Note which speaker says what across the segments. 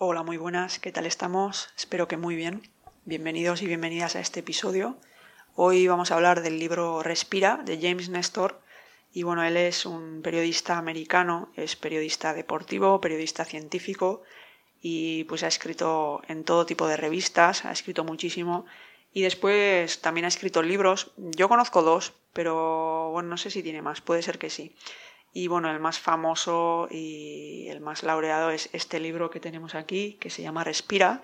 Speaker 1: Hola, muy buenas, ¿qué tal estamos? Espero que muy bien. Bienvenidos y bienvenidas a este episodio. Hoy vamos a hablar del libro Respira de James Nestor. Y bueno, él es un periodista americano, es periodista deportivo, periodista científico y pues ha escrito en todo tipo de revistas, ha escrito muchísimo y después también ha escrito libros. Yo conozco dos, pero bueno, no sé si tiene más, puede ser que sí. Y bueno, el más famoso y el más laureado es este libro que tenemos aquí, que se llama Respira.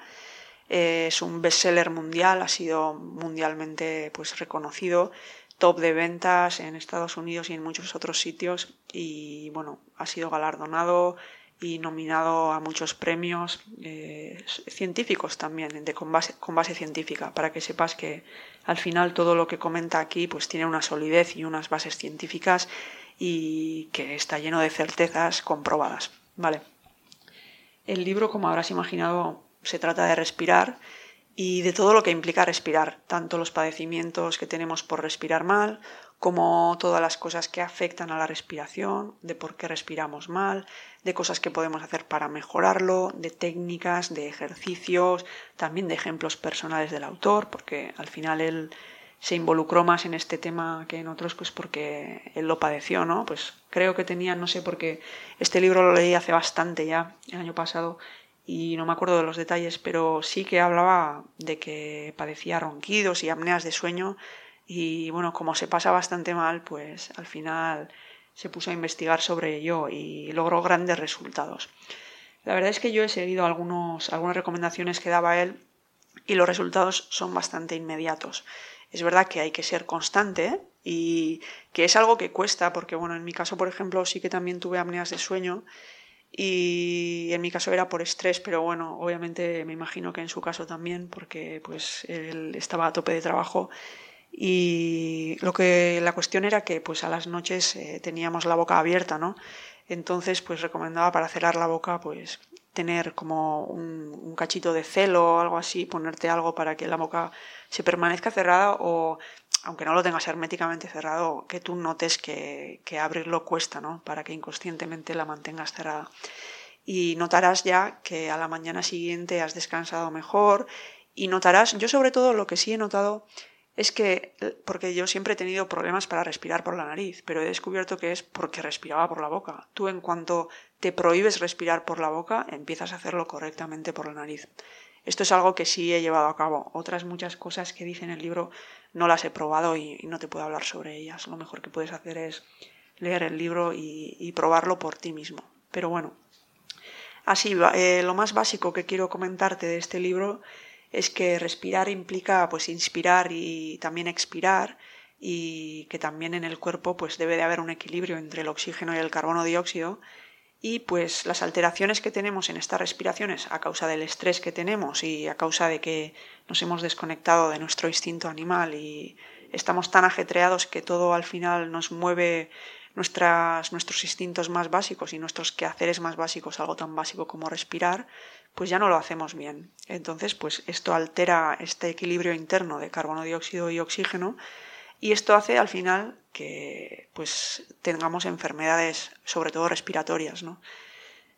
Speaker 1: Es un bestseller mundial, ha sido mundialmente pues, reconocido, top de ventas en Estados Unidos y en muchos otros sitios. Y bueno, ha sido galardonado y nominado a muchos premios eh, científicos también, de, con, base, con base científica, para que sepas que al final todo lo que comenta aquí pues tiene una solidez y unas bases científicas y que está lleno de certezas comprobadas. Vale. El libro, como habrás imaginado, se trata de respirar y de todo lo que implica respirar, tanto los padecimientos que tenemos por respirar mal, como todas las cosas que afectan a la respiración, de por qué respiramos mal, de cosas que podemos hacer para mejorarlo, de técnicas, de ejercicios, también de ejemplos personales del autor, porque al final él se involucró más en este tema que en otros, pues porque él lo padeció, ¿no? Pues creo que tenía, no sé, porque este libro lo leí hace bastante ya, el año pasado, y no me acuerdo de los detalles, pero sí que hablaba de que padecía ronquidos y apneas de sueño, y bueno, como se pasa bastante mal, pues al final se puso a investigar sobre ello y logró grandes resultados. La verdad es que yo he seguido algunos, algunas recomendaciones que daba él y los resultados son bastante inmediatos. Es verdad que hay que ser constante y que es algo que cuesta, porque bueno, en mi caso, por ejemplo, sí que también tuve apneas de sueño y en mi caso era por estrés, pero bueno, obviamente me imagino que en su caso también, porque pues él estaba a tope de trabajo y lo que la cuestión era que pues a las noches eh, teníamos la boca abierta, ¿no? Entonces pues recomendaba para cerrar la boca pues tener como un, cachito de celo o algo así, ponerte algo para que la boca se permanezca cerrada o, aunque no lo tengas herméticamente cerrado, que tú notes que, que abrirlo cuesta, ¿no? Para que inconscientemente la mantengas cerrada. Y notarás ya que a la mañana siguiente has descansado mejor y notarás, yo sobre todo lo que sí he notado es que, porque yo siempre he tenido problemas para respirar por la nariz, pero he descubierto que es porque respiraba por la boca. Tú en cuanto te prohíbes respirar por la boca, empiezas a hacerlo correctamente por la nariz. Esto es algo que sí he llevado a cabo. Otras muchas cosas que dice en el libro no las he probado y, no te puedo hablar sobre ellas. Lo mejor que puedes hacer es leer el libro y, probarlo por ti mismo. Pero bueno, así, eh, lo más básico que quiero comentarte de este libro es que respirar implica pues inspirar y también expirar y que también en el cuerpo pues debe de haber un equilibrio entre el oxígeno y el carbono dióxido y pues las alteraciones que tenemos en estas respiraciones a causa del estrés que tenemos y a causa de que nos hemos desconectado de nuestro instinto animal y estamos tan ajetreados que todo al final nos mueve nuestros instintos más básicos y nuestros quehaceres más básicos, algo tan básico como respirar, pues ya no lo hacemos bien. Entonces, pues esto altera este equilibrio interno de carbono dióxido y oxígeno y esto hace al final que pues tengamos enfermedades, sobre todo respiratorias, ¿no?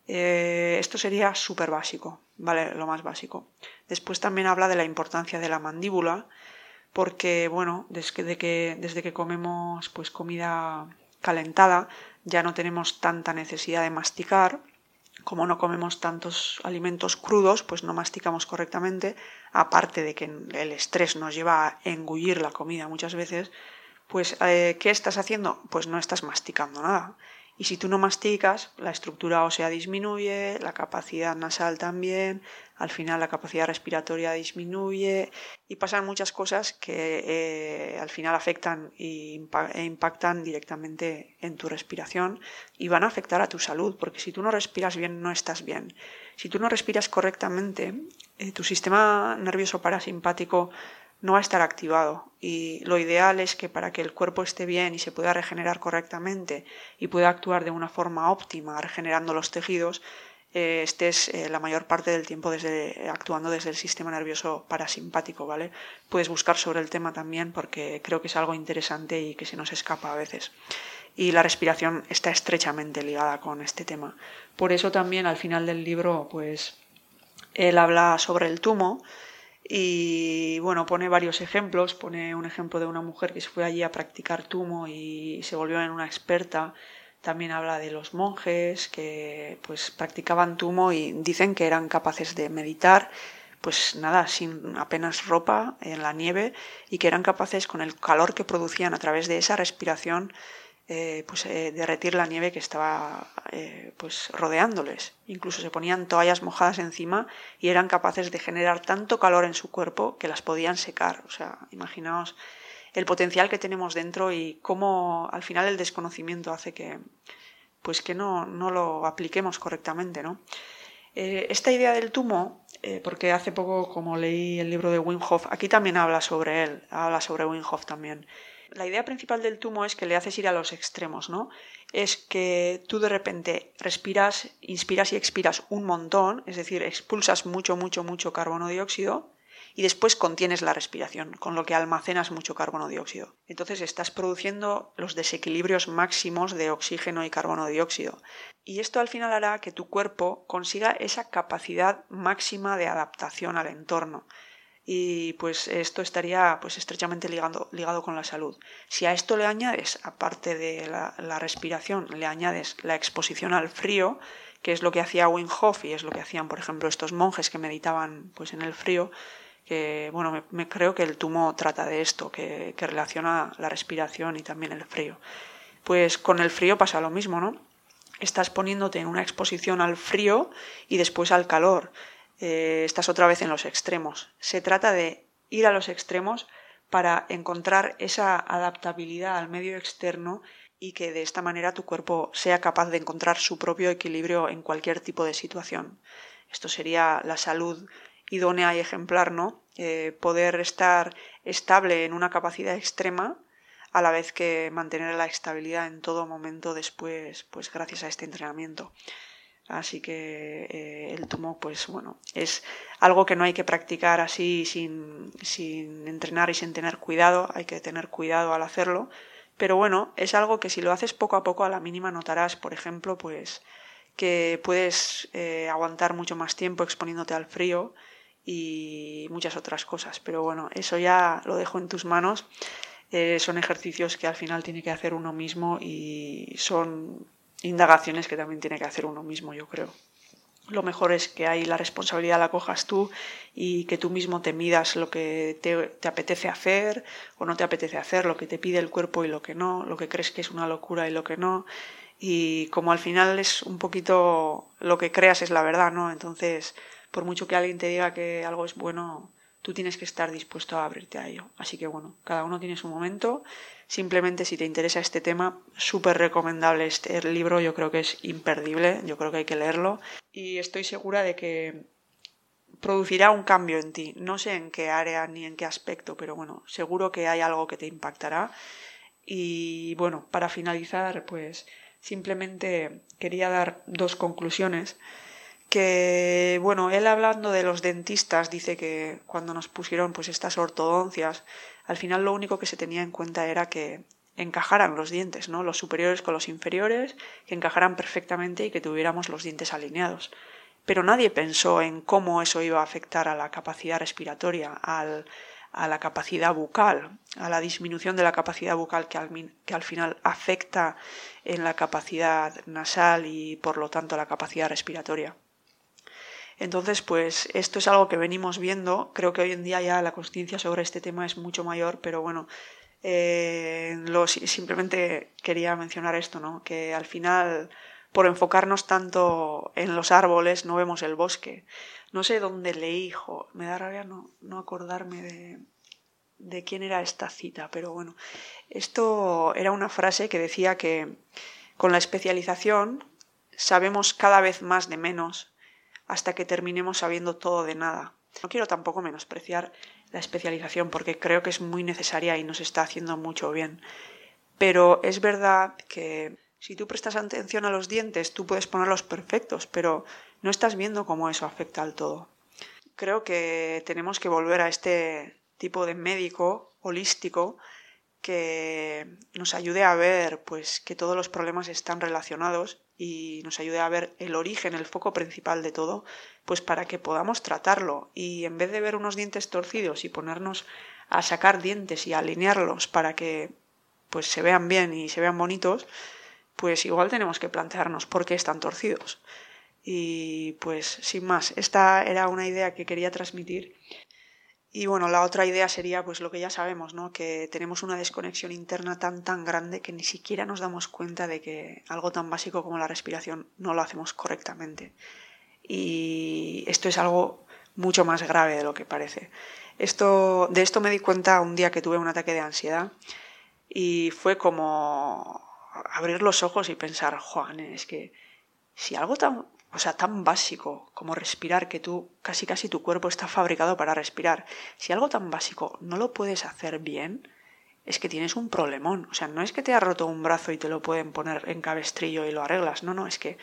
Speaker 1: Eh, esto sería súper básico, ¿vale? Lo más básico. Después también habla de la importancia de la mandíbula, porque, bueno, desde que, desde que comemos pues comida calentada ya no tenemos tanta necesidad de masticar como no comemos tantos alimentos crudos, pues no masticamos correctamente, aparte de que el estrés nos lleva a engullir la comida muchas veces, pues eh, ¿qué estás haciendo? Pues no estás masticando nada. Y si tú no masticas, la estructura ósea disminuye, la capacidad nasal también, al final la capacidad respiratoria disminuye y pasan muchas cosas que eh, al final afectan e impactan directamente en tu respiración y van a afectar a tu salud, porque si tú no respiras bien, no estás bien. Si tú no respiras correctamente, eh, tu sistema nervioso parasimpático no va a estar activado y lo ideal es que para que el cuerpo esté bien y se pueda regenerar correctamente y pueda actuar de una forma óptima regenerando los tejidos, eh, estés eh, la mayor parte del tiempo desde, actuando desde el sistema nervioso parasimpático, ¿vale? Puedes buscar sobre el tema también porque creo que es algo interesante y que se nos escapa a veces. Y la respiración está estrechamente ligada con este tema. Por eso también al final del libro, pues él habla sobre el tumo y bueno, pone varios ejemplos, pone un ejemplo de una mujer que se fue allí a practicar tumo y se volvió en una experta. También habla de los monjes que pues practicaban tumo y dicen que eran capaces de meditar pues nada, sin apenas ropa en la nieve y que eran capaces con el calor que producían a través de esa respiración eh, pues eh, derretir la nieve que estaba eh, pues rodeándoles. Incluso se ponían toallas mojadas encima y eran capaces de generar tanto calor en su cuerpo que las podían secar. O sea, imaginaos el potencial que tenemos dentro y cómo al final el desconocimiento hace que pues que no, no lo apliquemos correctamente, ¿no? esta idea del tumo, porque hace poco como leí el libro de Wim Hof, aquí también habla sobre él, habla sobre Wim Hof también la idea principal del tumo es que le haces ir a los extremos, ¿no? Es que tú de repente respiras, inspiras y expiras un montón, es decir, expulsas mucho, mucho, mucho carbono dióxido y después contienes la respiración, con lo que almacenas mucho carbono dióxido. Entonces estás produciendo los desequilibrios máximos de oxígeno y carbono dióxido. Y esto al final hará que tu cuerpo consiga esa capacidad máxima de adaptación al entorno y pues esto estaría pues estrechamente ligado, ligado con la salud. Si a esto le añades, aparte de la, respiración, le añades la exposición al frío, que es lo que hacía Wim y es lo que hacían, por ejemplo, estos monjes que meditaban pues en el frío, que bueno, me, creo que el tumo trata de esto, que, que relaciona la respiración y también el frío. Pues con el frío pasa lo mismo, ¿no? Estás poniéndote en una exposición al frío y después al calor eh, estás otra vez en los extremos. Se trata de ir a los extremos para encontrar esa adaptabilidad al medio externo y que de esta manera tu cuerpo sea capaz de encontrar su propio equilibrio en cualquier tipo de situación. Esto sería la salud idónea y ejemplar, ¿no? Eh, poder estar estable en una capacidad extrema a la vez que mantener la estabilidad en todo momento después, pues gracias a este entrenamiento. Así que eh, el tumo, pues bueno, es algo que no hay que practicar así sin, sin entrenar y sin tener cuidado, hay que tener cuidado al hacerlo. Pero bueno, es algo que si lo haces poco a poco a la mínima notarás, por ejemplo, pues que puedes eh, aguantar mucho más tiempo exponiéndote al frío y muchas otras cosas. Pero bueno, eso ya lo dejo en tus manos. Eh, son ejercicios que al final tiene que hacer uno mismo y son indagaciones que también tiene que hacer uno mismo, yo creo. Lo mejor es que ahí la responsabilidad la cojas tú y que tú mismo te midas lo que te, apetece hacer o no te apetece hacer, lo que te pide el cuerpo y lo que no, lo que crees que es una locura y lo que no. Y como al final es un poquito lo que creas es la verdad, ¿no? Entonces, por mucho que alguien te diga que algo es bueno, tú tienes que estar dispuesto a abrirte a ello. Así que bueno, cada uno tiene su momento Simplemente si te interesa este tema, súper recomendable este libro, yo creo que es imperdible, yo creo que hay que leerlo y estoy segura de que producirá un cambio en ti. No sé en qué área ni en qué aspecto, pero bueno, seguro que hay algo que te impactará. Y bueno, para finalizar, pues simplemente quería dar dos conclusiones. Que bueno, él hablando de los dentistas dice que cuando nos pusieron pues estas ortodoncias al final lo único que se tenía en cuenta era que encajaran los dientes, ¿no? Los superiores con los inferiores, que encajaran perfectamente y que tuviéramos los dientes alineados. Pero nadie pensó en cómo eso iba a afectar a la capacidad respiratoria, al, a la capacidad bucal, a la disminución de la capacidad bucal que al, que al final afecta en la capacidad nasal y por lo tanto la capacidad respiratoria. Entonces, pues esto es algo que venimos viendo. Creo que hoy en día ya la conciencia sobre este tema es mucho mayor, pero bueno, eh, simplemente quería mencionar esto, ¿no? Que al final, por enfocarnos tanto en los árboles, no vemos el bosque. No sé dónde leí, hijo, me da rabia no, no acordarme de, de quién era esta cita, pero bueno, esto era una frase que decía que con la especialización sabemos cada vez más de menos hasta que terminemos sabiendo todo de nada. No quiero tampoco menospreciar la especialización porque creo que es muy necesaria y nos está haciendo mucho bien. Pero es verdad que si tú prestas atención a los dientes, tú puedes ponerlos perfectos, pero no estás viendo cómo eso afecta al todo. Creo que tenemos que volver a este tipo de médico holístico que nos ayude a ver pues que todos los problemas están relacionados y nos ayude a ver el origen, el foco principal de todo, pues para que podamos tratarlo y en vez de ver unos dientes torcidos y ponernos a sacar dientes y alinearlos para que pues se vean bien y se vean bonitos, pues igual tenemos que plantearnos por qué están torcidos. Y pues sin más, esta era una idea que quería transmitir y bueno, la otra idea sería pues lo que ya sabemos, ¿no? Que tenemos una desconexión interna tan tan grande que ni siquiera nos damos cuenta de que algo tan básico como la respiración no lo hacemos correctamente. Y esto es algo mucho más grave de lo que parece. Esto, de esto me di cuenta un día que tuve un ataque de ansiedad y fue como abrir los ojos y pensar, Juan, es que si algo tan o sea, tan básico como respirar, que tú casi casi tu cuerpo está fabricado para respirar. Si algo tan básico no lo puedes hacer bien, es que tienes un problemón. O sea, no es que te ha roto un brazo y te lo pueden poner en cabestrillo y lo arreglas. No, no, es que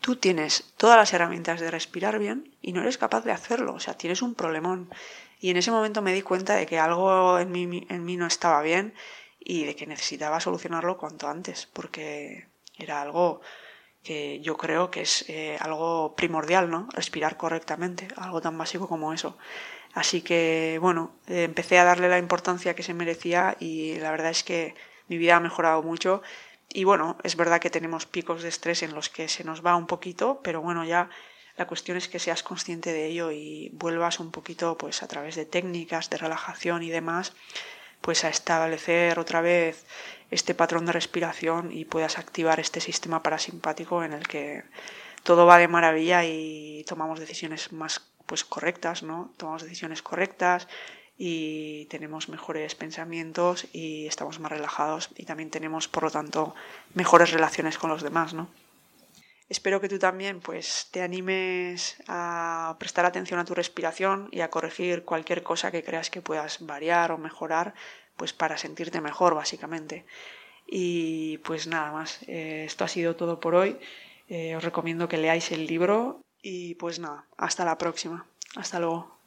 Speaker 1: tú tienes todas las herramientas de respirar bien y no eres capaz de hacerlo. O sea, tienes un problemón. Y en ese momento me di cuenta de que algo en mí, en mí no estaba bien y de que necesitaba solucionarlo cuanto antes, porque era algo que yo creo que es eh, algo primordial, ¿no? Respirar correctamente, algo tan básico como eso. Así que, bueno, empecé a darle la importancia que se merecía y la verdad es que mi vida ha mejorado mucho. Y bueno, es verdad que tenemos picos de estrés en los que se nos va un poquito, pero bueno, ya la cuestión es que seas consciente de ello y vuelvas un poquito, pues a través de técnicas de relajación y demás, pues a establecer otra vez este patrón de respiración y puedas activar este sistema parasimpático en el que todo va de maravilla y tomamos decisiones más pues correctas, ¿no? Tomamos decisiones correctas y tenemos mejores pensamientos y estamos más relajados y también tenemos por lo tanto mejores relaciones con los demás, ¿no? Espero que tú también pues te animes a prestar atención a tu respiración y a corregir cualquier cosa que creas que puedas variar o mejorar pues para sentirte mejor básicamente. Y pues nada más, eh, esto ha sido todo por hoy. Eh, os recomiendo que leáis el libro y pues nada, hasta la próxima. Hasta luego.